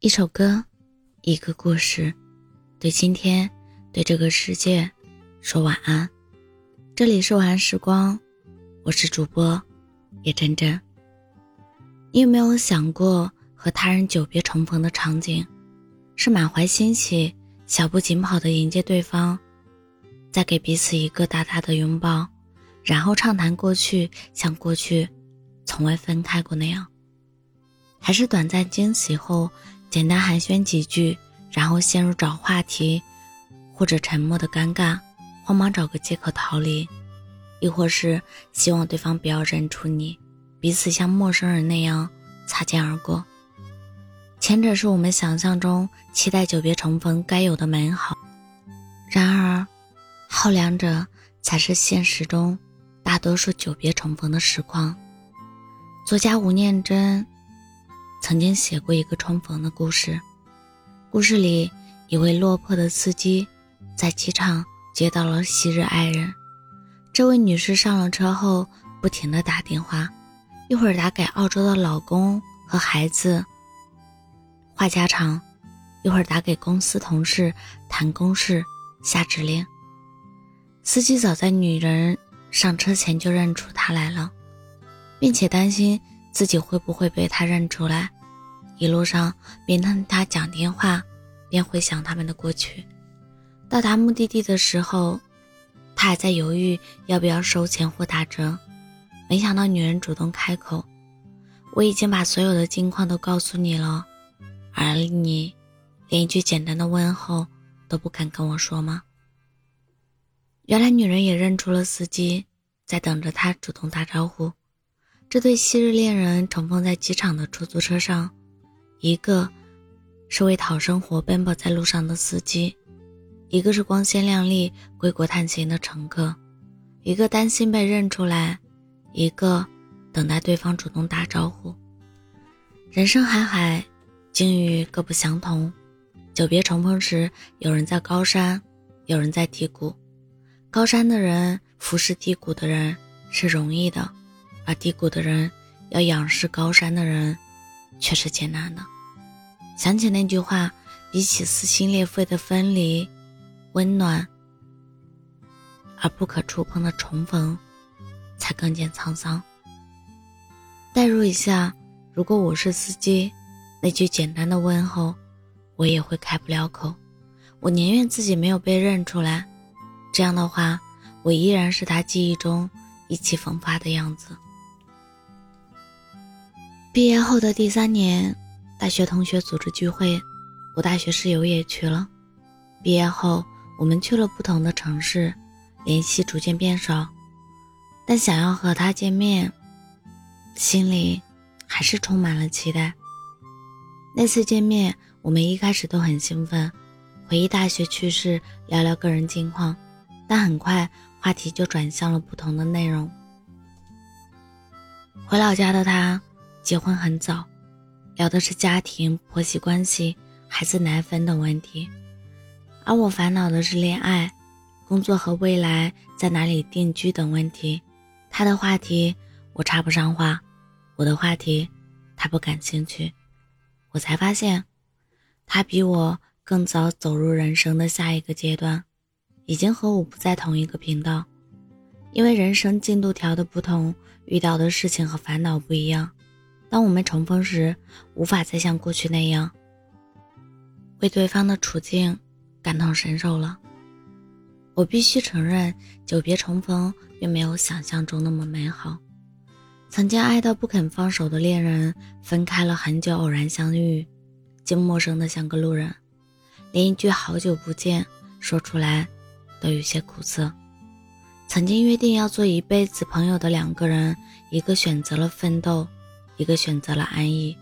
一首歌，一个故事，对今天，对这个世界，说晚安。这里是晚安时光，我是主播叶真真。你有没有想过和他人久别重逢的场景？是满怀欣喜，小步紧跑的迎接对方，再给彼此一个大大的拥抱，然后畅谈过去，像过去从未分开过那样？还是短暂惊喜后？简单寒暄几句，然后陷入找话题，或者沉默的尴尬，慌忙找个借口逃离，亦或是希望对方不要认出你，彼此像陌生人那样擦肩而过。前者是我们想象中期待久别重逢该有的美好，然而后两者才是现实中大多数久别重逢的实况。作家吴念真。曾经写过一个重逢的故事，故事里一位落魄的司机在机场接到了昔日爱人。这位女士上了车后，不停地打电话，一会儿打给澳洲的老公和孩子话家常，一会儿打给公司同事谈公事下指令。司机早在女人上车前就认出她来了，并且担心。自己会不会被他认出来？一路上边跟他讲电话，边回想他们的过去。到达目的地的时候，他还在犹豫要不要收钱或打折。没想到女人主动开口：“我已经把所有的近况都告诉你了，而你连一句简单的问候都不肯跟我说吗？”原来女人也认出了司机，在等着他主动打招呼。这对昔日恋人重逢在机场的出租车上，一个是为讨生活奔波在路上的司机，一个是光鲜亮丽归国探亲的乘客，一个担心被认出来，一个等待对方主动打招呼。人生海海，境遇各不相同。久别重逢时，有人在高山，有人在低谷。高山的人俯视低谷的人是容易的。而低谷的人要仰视高山的人，却是艰难的。想起那句话，比起撕心裂肺的分离，温暖而不可触碰的重逢，才更见沧桑。代入一下，如果我是司机，那句简单的问候，我也会开不了口。我宁愿自己没有被认出来，这样的话，我依然是他记忆中意气风发的样子。毕业后的第三年，大学同学组织聚会，我大学室友也去了。毕业后，我们去了不同的城市，联系逐渐变少，但想要和他见面，心里还是充满了期待。那次见面，我们一开始都很兴奋，回忆大学趣事，聊聊个人近况，但很快话题就转向了不同的内容。回老家的他。结婚很早，聊的是家庭、婆媳关系、孩子奶粉等问题，而我烦恼的是恋爱、工作和未来在哪里定居等问题。他的话题我插不上话，我的话题他不感兴趣。我才发现，他比我更早走入人生的下一个阶段，已经和我不在同一个频道。因为人生进度条的不同，遇到的事情和烦恼不一样。当我们重逢时，无法再像过去那样为对方的处境感同身受了。我必须承认，久别重逢并没有想象中那么美好。曾经爱到不肯放手的恋人，分开了很久，偶然相遇，竟陌生的像个路人，连一句“好久不见”说出来都有些苦涩。曾经约定要做一辈子朋友的两个人，一个选择了奋斗。一个选择了安逸，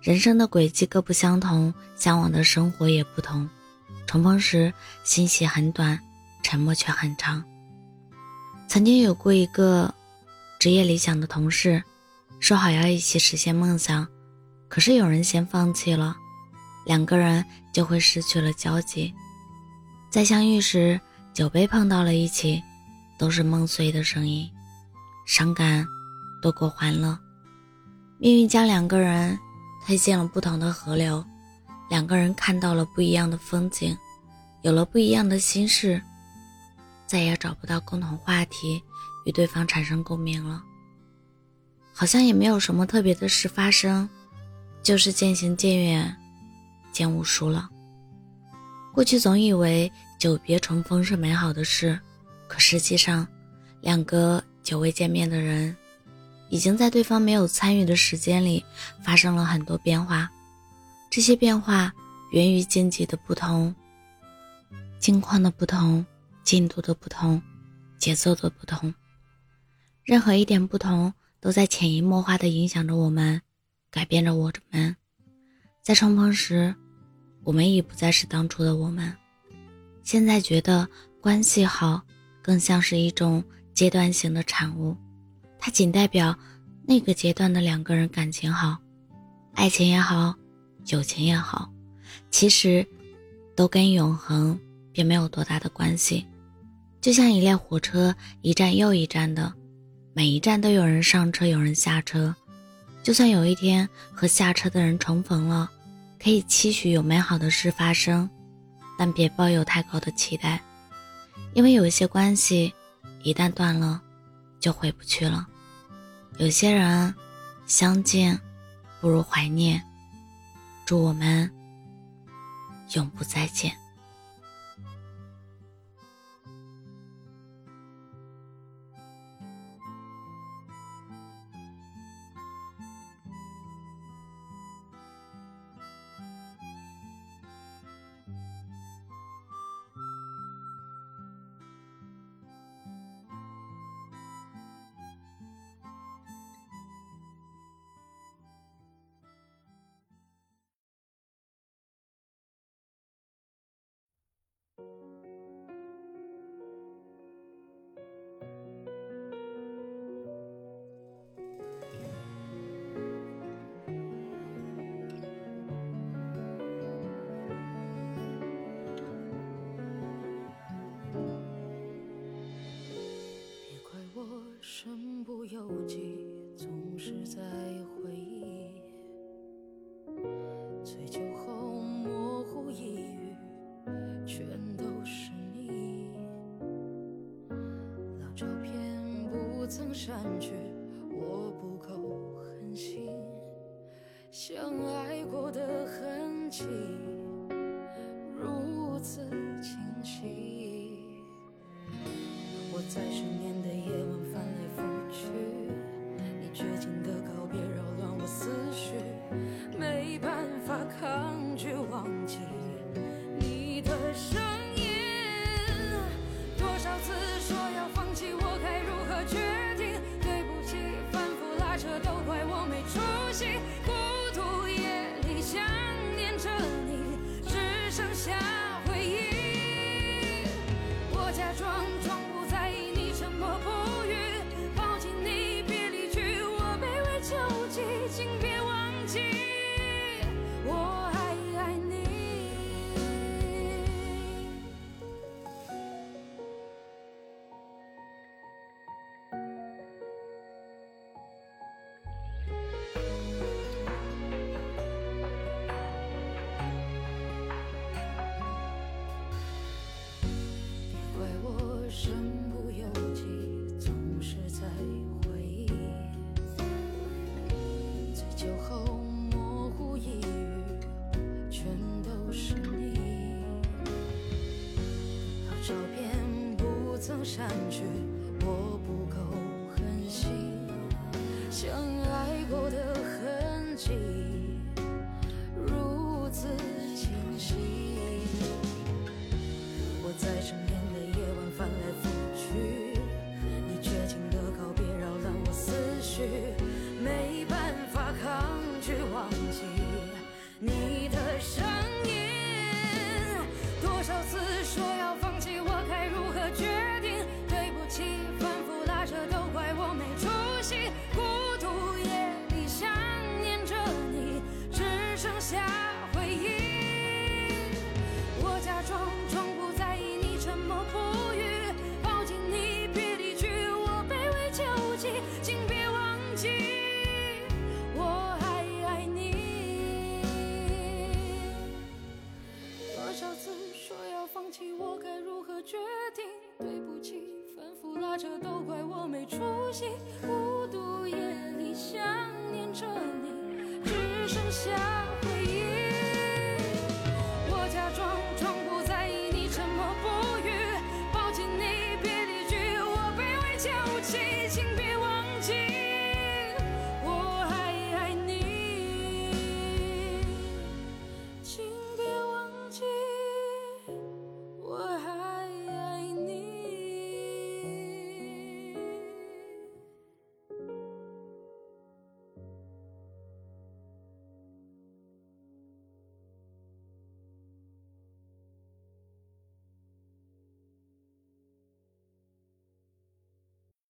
人生的轨迹各不相同，向往的生活也不同。重逢时，欣喜很短，沉默却很长。曾经有过一个职业理想的同事，说好要一起实现梦想，可是有人先放弃了，两个人就会失去了交集。再相遇时，酒杯碰到了一起，都是梦碎的声音，伤感多过欢乐。命运将两个人推进了不同的河流，两个人看到了不一样的风景，有了不一样的心事，再也找不到共同话题与对方产生共鸣了。好像也没有什么特别的事发生，就是渐行渐远，渐无书了。过去总以为久别重逢是美好的事，可实际上，两个久未见面的人，已经在对方没有参与的时间里发生了很多变化。这些变化源于经济的不同、境况的不同、进度的不同、节奏的不同。任何一点不同，都在潜移默化的影响着我们，改变着我们。在重逢时。我们已不再是当初的我们，现在觉得关系好，更像是一种阶段性的产物，它仅代表那个阶段的两个人感情好，爱情也好，友情也好，其实都跟永恒并没有多大的关系。就像一列火车，一站又一站的，每一站都有人上车，有人下车，就算有一天和下车的人重逢了。可以期许有美好的事发生，但别抱有太高的期待，因为有一些关系一旦断了，就回不去了。有些人相见不如怀念，祝我们永不再见。身不由己，总是在回忆。醉酒后模糊一语，全都是你。老照片不曾删去，我不够狠心。相爱过的痕迹，如此清晰。我在失眠的假装感觉，我不够狠心。相爱过的痕迹，想